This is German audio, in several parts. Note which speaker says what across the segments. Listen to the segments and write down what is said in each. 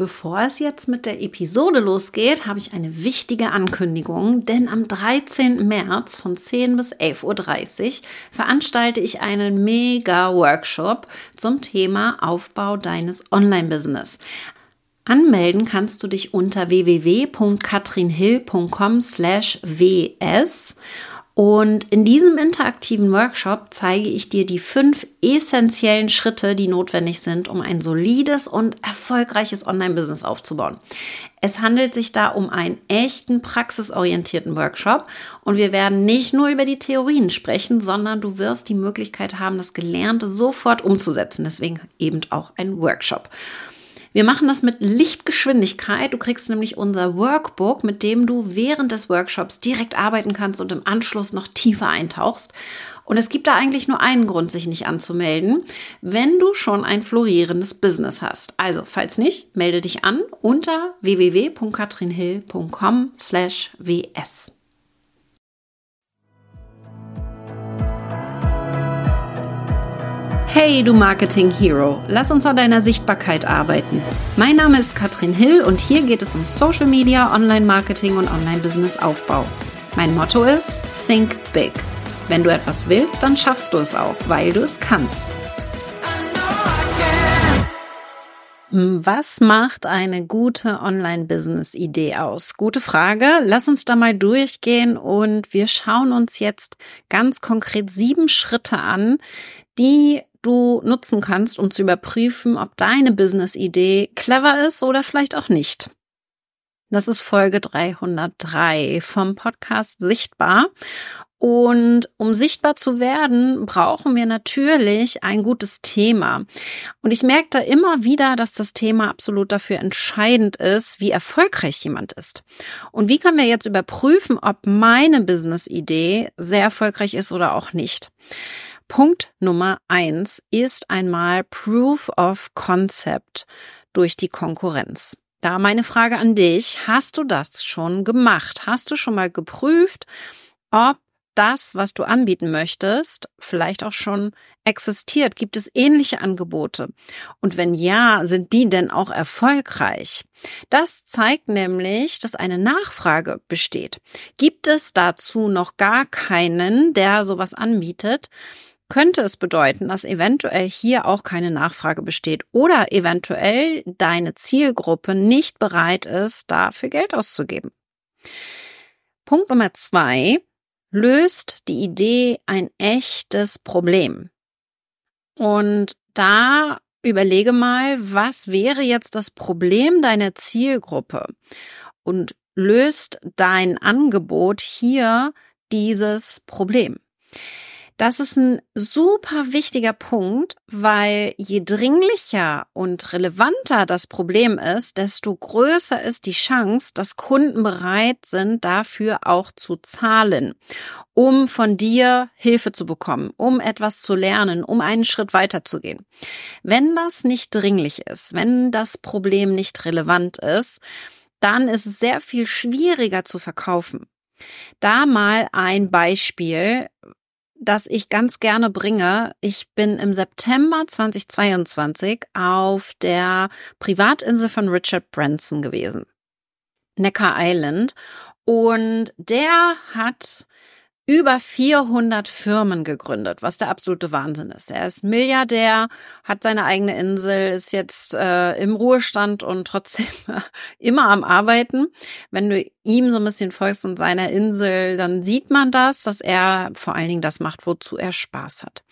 Speaker 1: Bevor es jetzt mit der Episode losgeht, habe ich eine wichtige Ankündigung, denn am 13. März von 10 bis 11.30 Uhr veranstalte ich einen Mega-Workshop zum Thema Aufbau deines Online-Business. Anmelden kannst du dich unter www.katrinhill.com/ws und in diesem interaktiven Workshop zeige ich dir die fünf essentiellen Schritte, die notwendig sind, um ein solides und erfolgreiches Online-Business aufzubauen. Es handelt sich da um einen echten praxisorientierten Workshop und wir werden nicht nur über die Theorien sprechen, sondern du wirst die Möglichkeit haben, das Gelernte sofort umzusetzen. Deswegen eben auch ein Workshop. Wir machen das mit Lichtgeschwindigkeit. Du kriegst nämlich unser Workbook, mit dem du während des Workshops direkt arbeiten kannst und im Anschluss noch tiefer eintauchst. Und es gibt da eigentlich nur einen Grund, sich nicht anzumelden, wenn du schon ein florierendes Business hast. Also, falls nicht, melde dich an unter www.katrinhill.com/ws. Hey, du Marketing Hero, lass uns an deiner Sichtbarkeit arbeiten. Mein Name ist Katrin Hill und hier geht es um Social Media, Online Marketing und Online Business Aufbau. Mein Motto ist Think Big. Wenn du etwas willst, dann schaffst du es auch, weil du es kannst. Was macht eine gute Online-Business-Idee aus? Gute Frage. Lass uns da mal durchgehen und wir schauen uns jetzt ganz konkret sieben Schritte an, die du nutzen kannst, um zu überprüfen, ob deine Business-Idee clever ist oder vielleicht auch nicht. Das ist Folge 303 vom Podcast Sichtbar. Und um sichtbar zu werden, brauchen wir natürlich ein gutes Thema. Und ich merke da immer wieder, dass das Thema absolut dafür entscheidend ist, wie erfolgreich jemand ist. Und wie können wir jetzt überprüfen, ob meine Business-Idee sehr erfolgreich ist oder auch nicht? Punkt Nummer eins ist einmal Proof of Concept durch die Konkurrenz. Da meine Frage an dich, hast du das schon gemacht? Hast du schon mal geprüft, ob das, was du anbieten möchtest, vielleicht auch schon existiert? Gibt es ähnliche Angebote? Und wenn ja, sind die denn auch erfolgreich? Das zeigt nämlich, dass eine Nachfrage besteht. Gibt es dazu noch gar keinen, der sowas anbietet? Könnte es bedeuten, dass eventuell hier auch keine Nachfrage besteht oder eventuell deine Zielgruppe nicht bereit ist, dafür Geld auszugeben. Punkt Nummer zwei löst die Idee ein echtes Problem. Und da überlege mal, was wäre jetzt das Problem deiner Zielgruppe und löst dein Angebot hier dieses Problem. Das ist ein super wichtiger Punkt, weil je dringlicher und relevanter das Problem ist, desto größer ist die Chance, dass Kunden bereit sind, dafür auch zu zahlen, um von dir Hilfe zu bekommen, um etwas zu lernen, um einen Schritt weiterzugehen. Wenn das nicht dringlich ist, wenn das Problem nicht relevant ist, dann ist es sehr viel schwieriger zu verkaufen. Da mal ein Beispiel, das ich ganz gerne bringe. Ich bin im September 2022 auf der Privatinsel von Richard Branson gewesen. Necker Island. Und der hat über 400 Firmen gegründet, was der absolute Wahnsinn ist. Er ist Milliardär, hat seine eigene Insel, ist jetzt äh, im Ruhestand und trotzdem immer am Arbeiten. Wenn du ihm so ein bisschen folgst und seiner Insel, dann sieht man das, dass er vor allen Dingen das macht, wozu er Spaß hat.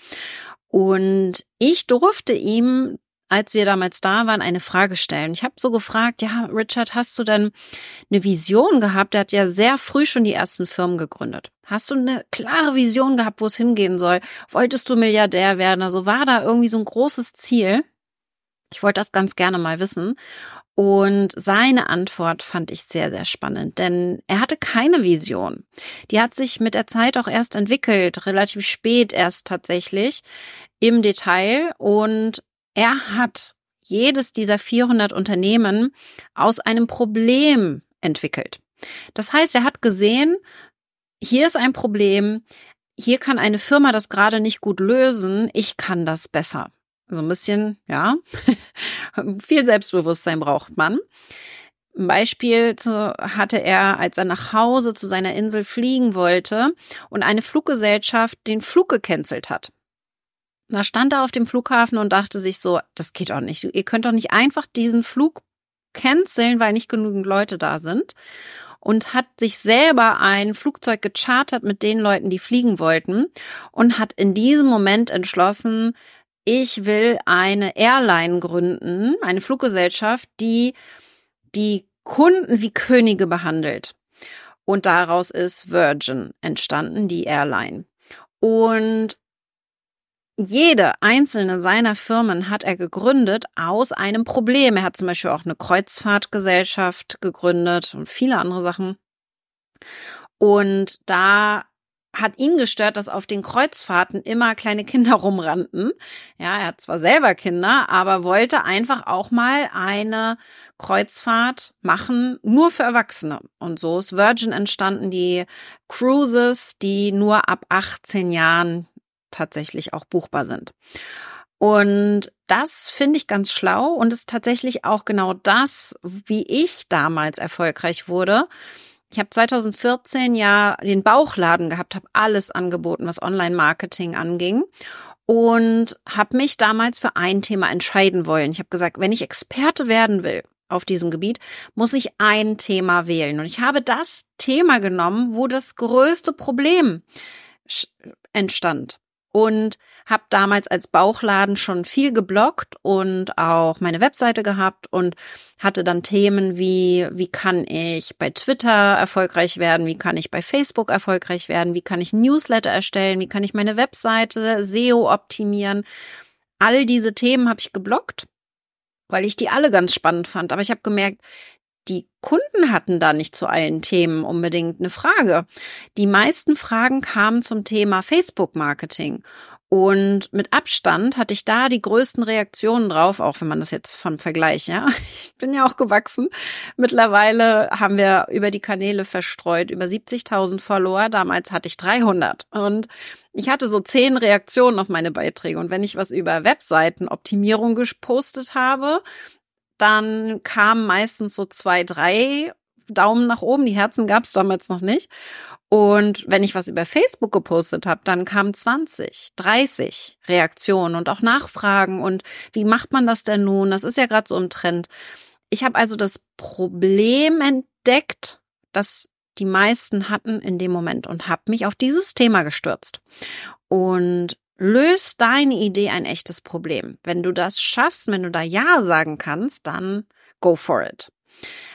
Speaker 1: Und ich durfte ihm als wir damals da waren, eine Frage stellen. Ich habe so gefragt, ja, Richard, hast du denn eine Vision gehabt? Er hat ja sehr früh schon die ersten Firmen gegründet. Hast du eine klare Vision gehabt, wo es hingehen soll? Wolltest du Milliardär werden? Also war da irgendwie so ein großes Ziel? Ich wollte das ganz gerne mal wissen. Und seine Antwort fand ich sehr, sehr spannend, denn er hatte keine Vision. Die hat sich mit der Zeit auch erst entwickelt, relativ spät erst tatsächlich im Detail. Und er hat jedes dieser 400 Unternehmen aus einem Problem entwickelt. Das heißt, er hat gesehen, hier ist ein Problem, hier kann eine Firma das gerade nicht gut lösen, ich kann das besser. So ein bisschen, ja, viel Selbstbewusstsein braucht man. Ein Beispiel hatte er, als er nach Hause zu seiner Insel fliegen wollte und eine Fluggesellschaft den Flug gecancelt hat. Da stand er auf dem Flughafen und dachte sich so, das geht doch nicht. Ihr könnt doch nicht einfach diesen Flug canceln, weil nicht genügend Leute da sind. Und hat sich selber ein Flugzeug gechartert mit den Leuten, die fliegen wollten und hat in diesem Moment entschlossen, ich will eine Airline gründen, eine Fluggesellschaft, die die Kunden wie Könige behandelt. Und daraus ist Virgin entstanden, die Airline. Und jede einzelne seiner Firmen hat er gegründet aus einem Problem. Er hat zum Beispiel auch eine Kreuzfahrtgesellschaft gegründet und viele andere Sachen. Und da hat ihn gestört, dass auf den Kreuzfahrten immer kleine Kinder rumrannten. Ja, er hat zwar selber Kinder, aber wollte einfach auch mal eine Kreuzfahrt machen, nur für Erwachsene. Und so ist Virgin entstanden, die Cruises, die nur ab 18 Jahren tatsächlich auch buchbar sind. Und das finde ich ganz schlau und ist tatsächlich auch genau das, wie ich damals erfolgreich wurde. Ich habe 2014 ja den Bauchladen gehabt, habe alles angeboten, was Online-Marketing anging und habe mich damals für ein Thema entscheiden wollen. Ich habe gesagt, wenn ich Experte werden will auf diesem Gebiet, muss ich ein Thema wählen. Und ich habe das Thema genommen, wo das größte Problem entstand und habe damals als Bauchladen schon viel geblockt und auch meine Webseite gehabt und hatte dann Themen wie, wie kann ich bei Twitter erfolgreich werden, wie kann ich bei Facebook erfolgreich werden, wie kann ich Newsletter erstellen, wie kann ich meine Webseite SEO optimieren. All diese Themen habe ich geblockt, weil ich die alle ganz spannend fand. Aber ich habe gemerkt, die Kunden hatten da nicht zu allen Themen unbedingt eine Frage. Die meisten Fragen kamen zum Thema Facebook-Marketing. Und mit Abstand hatte ich da die größten Reaktionen drauf, auch wenn man das jetzt von Vergleich, ja. Ich bin ja auch gewachsen. Mittlerweile haben wir über die Kanäle verstreut über 70.000 Follower. Damals hatte ich 300. Und ich hatte so zehn Reaktionen auf meine Beiträge. Und wenn ich was über Webseitenoptimierung gepostet habe, dann kamen meistens so zwei, drei Daumen nach oben. Die Herzen gab es damals noch nicht. Und wenn ich was über Facebook gepostet habe, dann kamen 20, 30 Reaktionen und auch Nachfragen. Und wie macht man das denn nun? Das ist ja gerade so im Trend. Ich habe also das Problem entdeckt, das die meisten hatten in dem Moment und habe mich auf dieses Thema gestürzt. Und löst deine Idee ein echtes Problem. Wenn du das schaffst, wenn du da Ja sagen kannst, dann go for it.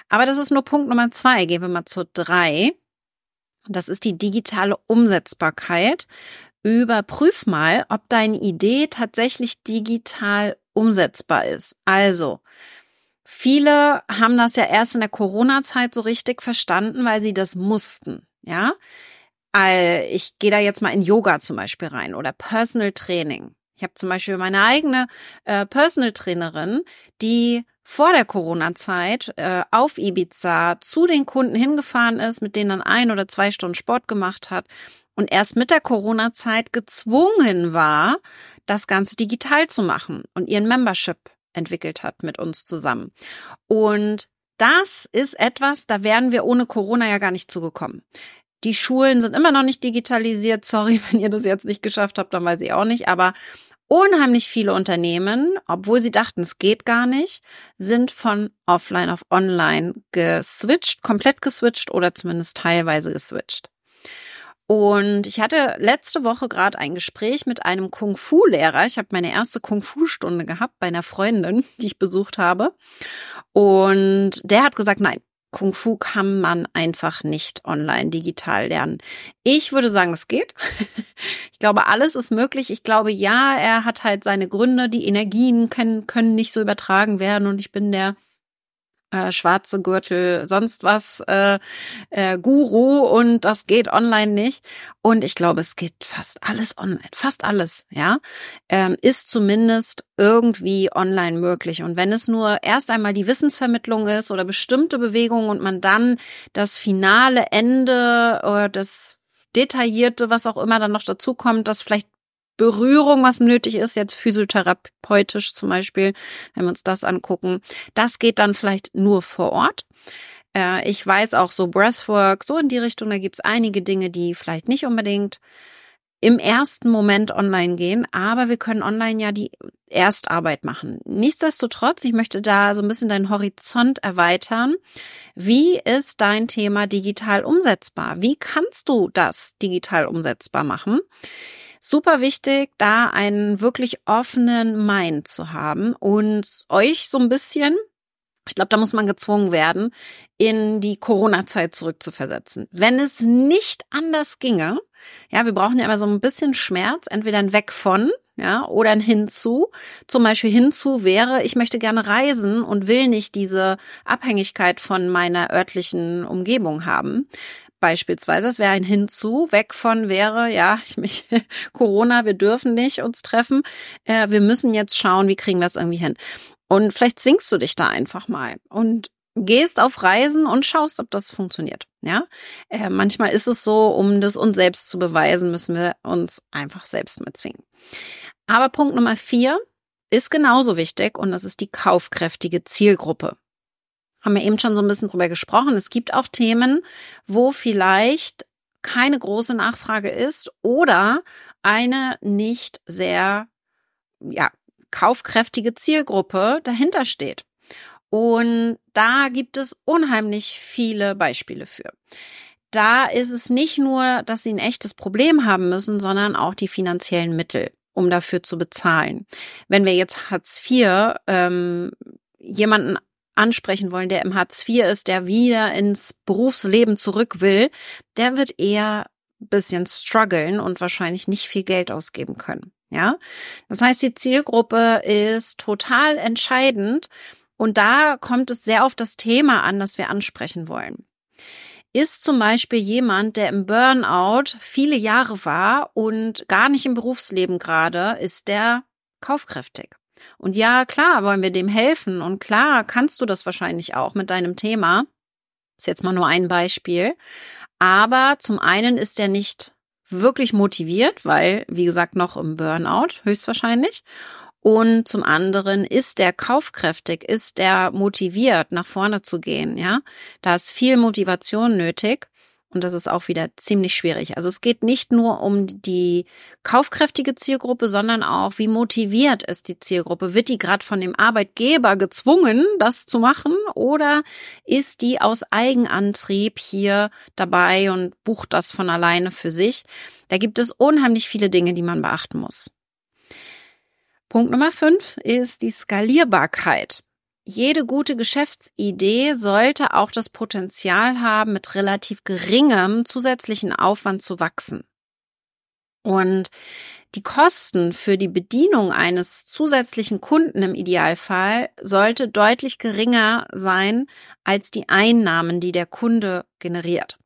Speaker 1: Aber das ist nur Punkt Nummer zwei. Gehen wir mal zur drei. Das ist die digitale Umsetzbarkeit. Überprüf mal, ob deine Idee tatsächlich digital umsetzbar ist. Also, viele haben das ja erst in der Corona-Zeit so richtig verstanden, weil sie das mussten. Ja, ich gehe da jetzt mal in Yoga zum Beispiel rein oder Personal Training. Ich habe zum Beispiel meine eigene äh, Personal Trainerin, die vor der Corona-Zeit äh, auf Ibiza zu den Kunden hingefahren ist, mit denen dann ein oder zwei Stunden Sport gemacht hat und erst mit der Corona-Zeit gezwungen war, das Ganze digital zu machen und ihren Membership entwickelt hat mit uns zusammen. Und das ist etwas, da wären wir ohne Corona ja gar nicht zugekommen. Die Schulen sind immer noch nicht digitalisiert. Sorry, wenn ihr das jetzt nicht geschafft habt, dann weiß ich auch nicht. Aber unheimlich viele Unternehmen, obwohl sie dachten, es geht gar nicht, sind von offline auf online geswitcht, komplett geswitcht oder zumindest teilweise geswitcht. Und ich hatte letzte Woche gerade ein Gespräch mit einem Kung-Fu-Lehrer. Ich habe meine erste Kung-Fu-Stunde gehabt bei einer Freundin, die ich besucht habe. Und der hat gesagt, nein, Kung Fu kann man einfach nicht online digital lernen. Ich würde sagen, es geht. Ich glaube, alles ist möglich. Ich glaube, ja, er hat halt seine Gründe. Die Energien können, können nicht so übertragen werden und ich bin der äh, schwarze Gürtel, sonst was, äh, äh, Guru und das geht online nicht. Und ich glaube, es geht fast alles online, fast alles, ja, ähm, ist zumindest irgendwie online möglich. Und wenn es nur erst einmal die Wissensvermittlung ist oder bestimmte Bewegungen und man dann das finale Ende oder das detaillierte, was auch immer dann noch dazu kommt, das vielleicht Berührung, was nötig ist, jetzt physiotherapeutisch zum Beispiel, wenn wir uns das angucken. Das geht dann vielleicht nur vor Ort. Äh, ich weiß auch so Breathwork, so in die Richtung, da gibt's einige Dinge, die vielleicht nicht unbedingt im ersten Moment online gehen, aber wir können online ja die Erstarbeit machen. Nichtsdestotrotz, ich möchte da so ein bisschen deinen Horizont erweitern. Wie ist dein Thema digital umsetzbar? Wie kannst du das digital umsetzbar machen? Super wichtig, da einen wirklich offenen Mind zu haben und euch so ein bisschen ich glaube, da muss man gezwungen werden, in die Corona-Zeit zurückzuversetzen. Wenn es nicht anders ginge, ja, wir brauchen ja immer so ein bisschen Schmerz, entweder ein Weg von, ja, oder ein Hinzu. Zum Beispiel hinzu wäre, ich möchte gerne reisen und will nicht diese Abhängigkeit von meiner örtlichen Umgebung haben. Beispielsweise, es wäre ein Hinzu, weg von wäre, ja, ich mich, Corona, wir dürfen nicht uns treffen. Äh, wir müssen jetzt schauen, wie kriegen wir es irgendwie hin. Und vielleicht zwingst du dich da einfach mal und gehst auf Reisen und schaust, ob das funktioniert. Ja, äh, manchmal ist es so, um das uns selbst zu beweisen, müssen wir uns einfach selbst mal zwingen. Aber Punkt Nummer vier ist genauso wichtig und das ist die kaufkräftige Zielgruppe. Haben wir eben schon so ein bisschen drüber gesprochen. Es gibt auch Themen, wo vielleicht keine große Nachfrage ist oder eine nicht sehr, ja, kaufkräftige Zielgruppe dahinter steht. Und da gibt es unheimlich viele Beispiele für. Da ist es nicht nur, dass sie ein echtes Problem haben müssen, sondern auch die finanziellen Mittel, um dafür zu bezahlen. Wenn wir jetzt Hartz IV ähm, jemanden ansprechen wollen, der im Hartz IV ist, der wieder ins Berufsleben zurück will, der wird eher bisschen strugglen und wahrscheinlich nicht viel Geld ausgeben können. Ja, das heißt, die Zielgruppe ist total entscheidend und da kommt es sehr auf das Thema an, das wir ansprechen wollen. Ist zum Beispiel jemand, der im Burnout viele Jahre war und gar nicht im Berufsleben gerade, ist der kaufkräftig. Und ja, klar, wollen wir dem helfen und klar kannst du das wahrscheinlich auch mit deinem Thema. Ist jetzt mal nur ein Beispiel. Aber zum einen ist er nicht wirklich motiviert, weil, wie gesagt, noch im Burnout höchstwahrscheinlich. Und zum anderen ist der kaufkräftig, ist der motiviert, nach vorne zu gehen, ja. Da ist viel Motivation nötig. Und das ist auch wieder ziemlich schwierig. Also es geht nicht nur um die kaufkräftige Zielgruppe, sondern auch, wie motiviert ist die Zielgruppe? Wird die gerade von dem Arbeitgeber gezwungen, das zu machen? Oder ist die aus Eigenantrieb hier dabei und bucht das von alleine für sich? Da gibt es unheimlich viele Dinge, die man beachten muss. Punkt Nummer fünf ist die Skalierbarkeit. Jede gute Geschäftsidee sollte auch das Potenzial haben, mit relativ geringem zusätzlichen Aufwand zu wachsen. Und die Kosten für die Bedienung eines zusätzlichen Kunden im Idealfall sollte deutlich geringer sein als die Einnahmen, die der Kunde generiert.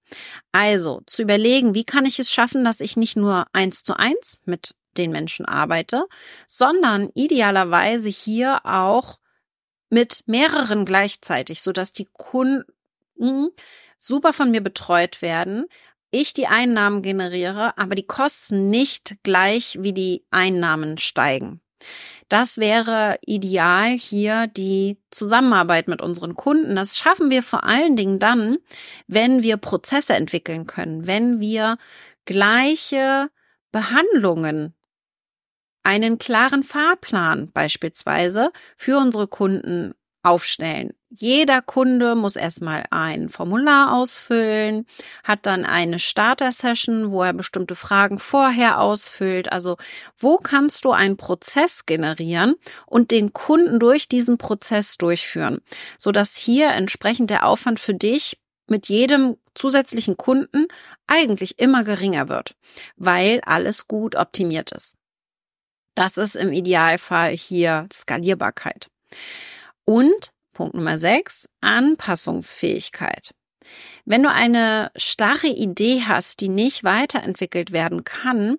Speaker 1: Also zu überlegen, wie kann ich es schaffen, dass ich nicht nur eins zu eins mit den Menschen arbeite, sondern idealerweise hier auch mit mehreren gleichzeitig, so dass die Kunden super von mir betreut werden, ich die Einnahmen generiere, aber die Kosten nicht gleich wie die Einnahmen steigen. Das wäre ideal hier die Zusammenarbeit mit unseren Kunden. Das schaffen wir vor allen Dingen dann, wenn wir Prozesse entwickeln können, wenn wir gleiche Behandlungen einen klaren Fahrplan beispielsweise für unsere Kunden aufstellen. Jeder Kunde muss erstmal ein Formular ausfüllen, hat dann eine Starter-Session, wo er bestimmte Fragen vorher ausfüllt. Also, wo kannst du einen Prozess generieren und den Kunden durch diesen Prozess durchführen, sodass hier entsprechend der Aufwand für dich mit jedem zusätzlichen Kunden eigentlich immer geringer wird, weil alles gut optimiert ist. Das ist im Idealfall hier Skalierbarkeit. Und Punkt Nummer sechs, Anpassungsfähigkeit. Wenn du eine starre Idee hast, die nicht weiterentwickelt werden kann,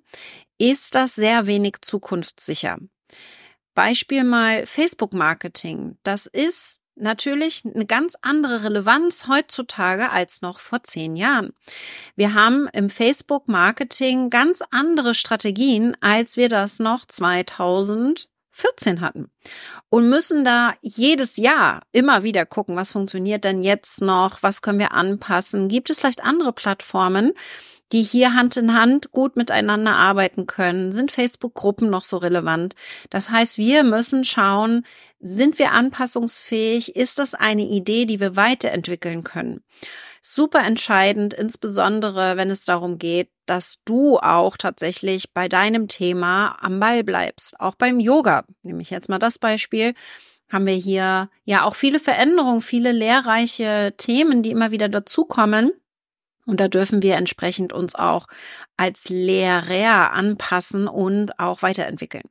Speaker 1: ist das sehr wenig zukunftssicher. Beispiel mal Facebook Marketing. Das ist natürlich eine ganz andere Relevanz heutzutage als noch vor zehn Jahren. Wir haben im Facebook-Marketing ganz andere Strategien, als wir das noch 2000 14 hatten und müssen da jedes Jahr immer wieder gucken, was funktioniert denn jetzt noch, was können wir anpassen, gibt es vielleicht andere Plattformen, die hier Hand in Hand gut miteinander arbeiten können? Sind Facebook-Gruppen noch so relevant? Das heißt, wir müssen schauen, sind wir anpassungsfähig? Ist das eine Idee, die wir weiterentwickeln können? Super entscheidend, insbesondere wenn es darum geht, dass du auch tatsächlich bei deinem Thema am Ball bleibst. Auch beim Yoga, nehme ich jetzt mal das Beispiel, haben wir hier ja auch viele Veränderungen, viele lehrreiche Themen, die immer wieder dazukommen. Und da dürfen wir entsprechend uns auch als Lehrer anpassen und auch weiterentwickeln.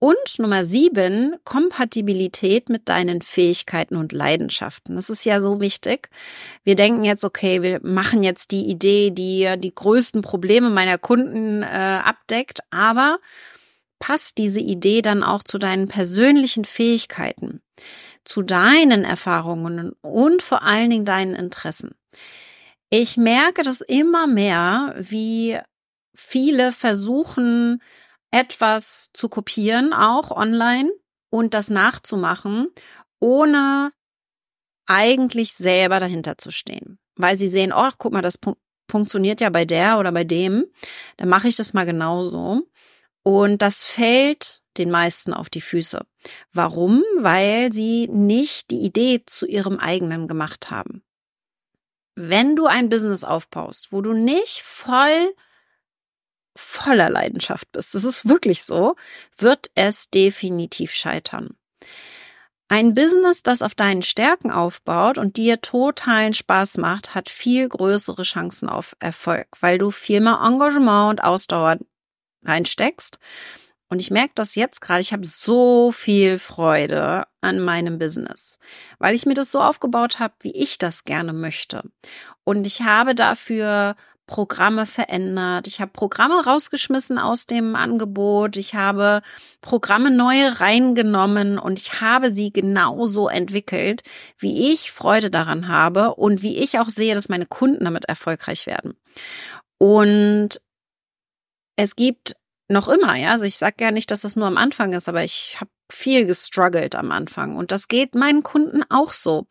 Speaker 1: Und Nummer sieben, Kompatibilität mit deinen Fähigkeiten und Leidenschaften. Das ist ja so wichtig. Wir denken jetzt, okay, wir machen jetzt die Idee, die die größten Probleme meiner Kunden äh, abdeckt, aber passt diese Idee dann auch zu deinen persönlichen Fähigkeiten, zu deinen Erfahrungen und vor allen Dingen deinen Interessen. Ich merke das immer mehr, wie viele versuchen, etwas zu kopieren, auch online und das nachzumachen, ohne eigentlich selber dahinter zu stehen. Weil sie sehen, oh, guck mal, das funktioniert ja bei der oder bei dem, dann mache ich das mal genauso. Und das fällt den meisten auf die Füße. Warum? Weil sie nicht die Idee zu ihrem eigenen gemacht haben wenn du ein Business aufbaust, wo du nicht voll voller Leidenschaft bist, das ist wirklich so, wird es definitiv scheitern. Ein Business, das auf deinen Stärken aufbaut und dir totalen Spaß macht, hat viel größere Chancen auf Erfolg, weil du viel mehr Engagement und Ausdauer reinsteckst und ich merke das jetzt gerade, ich habe so viel Freude an meinem Business, weil ich mir das so aufgebaut habe, wie ich das gerne möchte. Und ich habe dafür Programme verändert. Ich habe Programme rausgeschmissen aus dem Angebot. Ich habe Programme neue reingenommen und ich habe sie genauso entwickelt, wie ich Freude daran habe und wie ich auch sehe, dass meine Kunden damit erfolgreich werden. Und es gibt noch immer, ja. Also ich sage ja nicht, dass das nur am Anfang ist, aber ich habe viel gestruggelt am Anfang. Und das geht meinen Kunden auch so.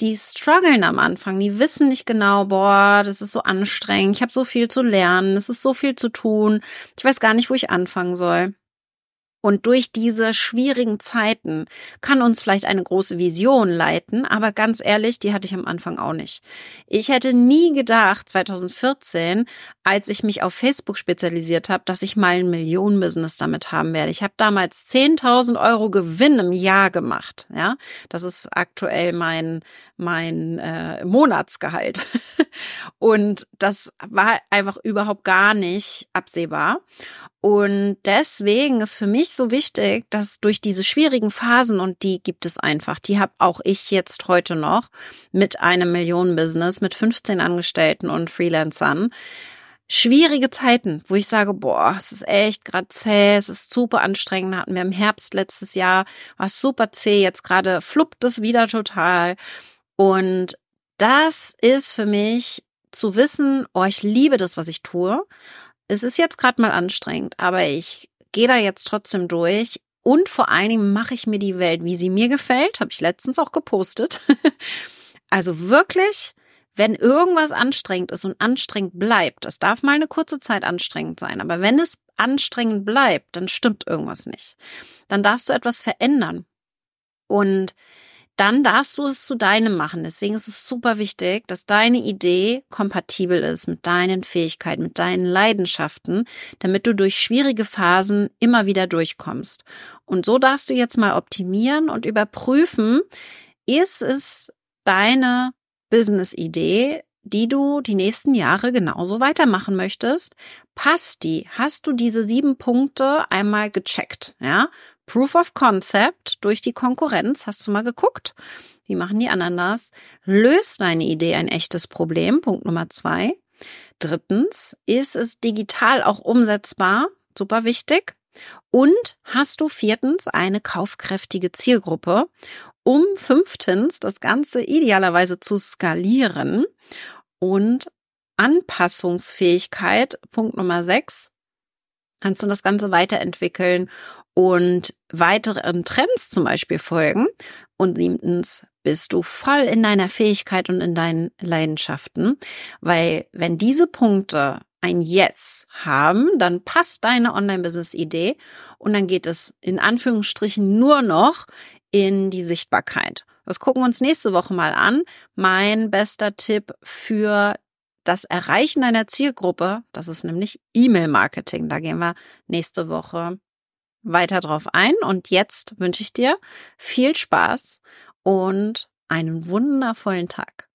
Speaker 1: Die strugglen am Anfang, die wissen nicht genau, boah, das ist so anstrengend, ich habe so viel zu lernen, es ist so viel zu tun, ich weiß gar nicht, wo ich anfangen soll. Und durch diese schwierigen Zeiten kann uns vielleicht eine große Vision leiten, aber ganz ehrlich, die hatte ich am Anfang auch nicht. Ich hätte nie gedacht, 2014, als ich mich auf Facebook spezialisiert habe, dass ich mal ein Millionenbusiness damit haben werde. Ich habe damals 10.000 Euro Gewinn im Jahr gemacht. Ja, das ist aktuell mein mein äh, Monatsgehalt. Und das war einfach überhaupt gar nicht absehbar. Und deswegen ist für mich so wichtig, dass durch diese schwierigen Phasen, und die gibt es einfach, die habe auch ich jetzt heute noch mit einem Millionenbusiness, mit 15 Angestellten und Freelancern, schwierige Zeiten, wo ich sage, boah, es ist echt gerade zäh, es ist super anstrengend. Hatten wir im Herbst letztes Jahr, war super zäh, jetzt gerade fluppt es wieder total. Und das ist für mich zu wissen, oh, ich liebe das, was ich tue es ist jetzt gerade mal anstrengend, aber ich gehe da jetzt trotzdem durch. Und vor allen Dingen mache ich mir die Welt, wie sie mir gefällt, habe ich letztens auch gepostet. also wirklich, wenn irgendwas anstrengend ist und anstrengend bleibt, es darf mal eine kurze Zeit anstrengend sein, aber wenn es anstrengend bleibt, dann stimmt irgendwas nicht. Dann darfst du etwas verändern. Und dann darfst du es zu deinem machen. Deswegen ist es super wichtig, dass deine Idee kompatibel ist mit deinen Fähigkeiten, mit deinen Leidenschaften, damit du durch schwierige Phasen immer wieder durchkommst. Und so darfst du jetzt mal optimieren und überprüfen, ist es deine Business-Idee, die du die nächsten Jahre genauso weitermachen möchtest? Passt die? Hast du diese sieben Punkte einmal gecheckt? Ja? Proof of Concept durch die Konkurrenz. Hast du mal geguckt? Wie machen die anderen das? Löst deine Idee ein echtes Problem? Punkt Nummer zwei. Drittens, ist es digital auch umsetzbar? Super wichtig. Und hast du viertens eine kaufkräftige Zielgruppe? um fünftens das Ganze idealerweise zu skalieren und Anpassungsfähigkeit, Punkt Nummer sechs, kannst du das Ganze weiterentwickeln und weiteren Trends zum Beispiel folgen. Und siebtens bist du voll in deiner Fähigkeit und in deinen Leidenschaften, weil wenn diese Punkte ein Yes haben, dann passt deine Online-Business-Idee und dann geht es in Anführungsstrichen nur noch in die Sichtbarkeit. Das gucken wir uns nächste Woche mal an. Mein bester Tipp für das Erreichen deiner Zielgruppe, das ist nämlich E-Mail-Marketing. Da gehen wir nächste Woche weiter drauf ein. Und jetzt wünsche ich dir viel Spaß und einen wundervollen Tag.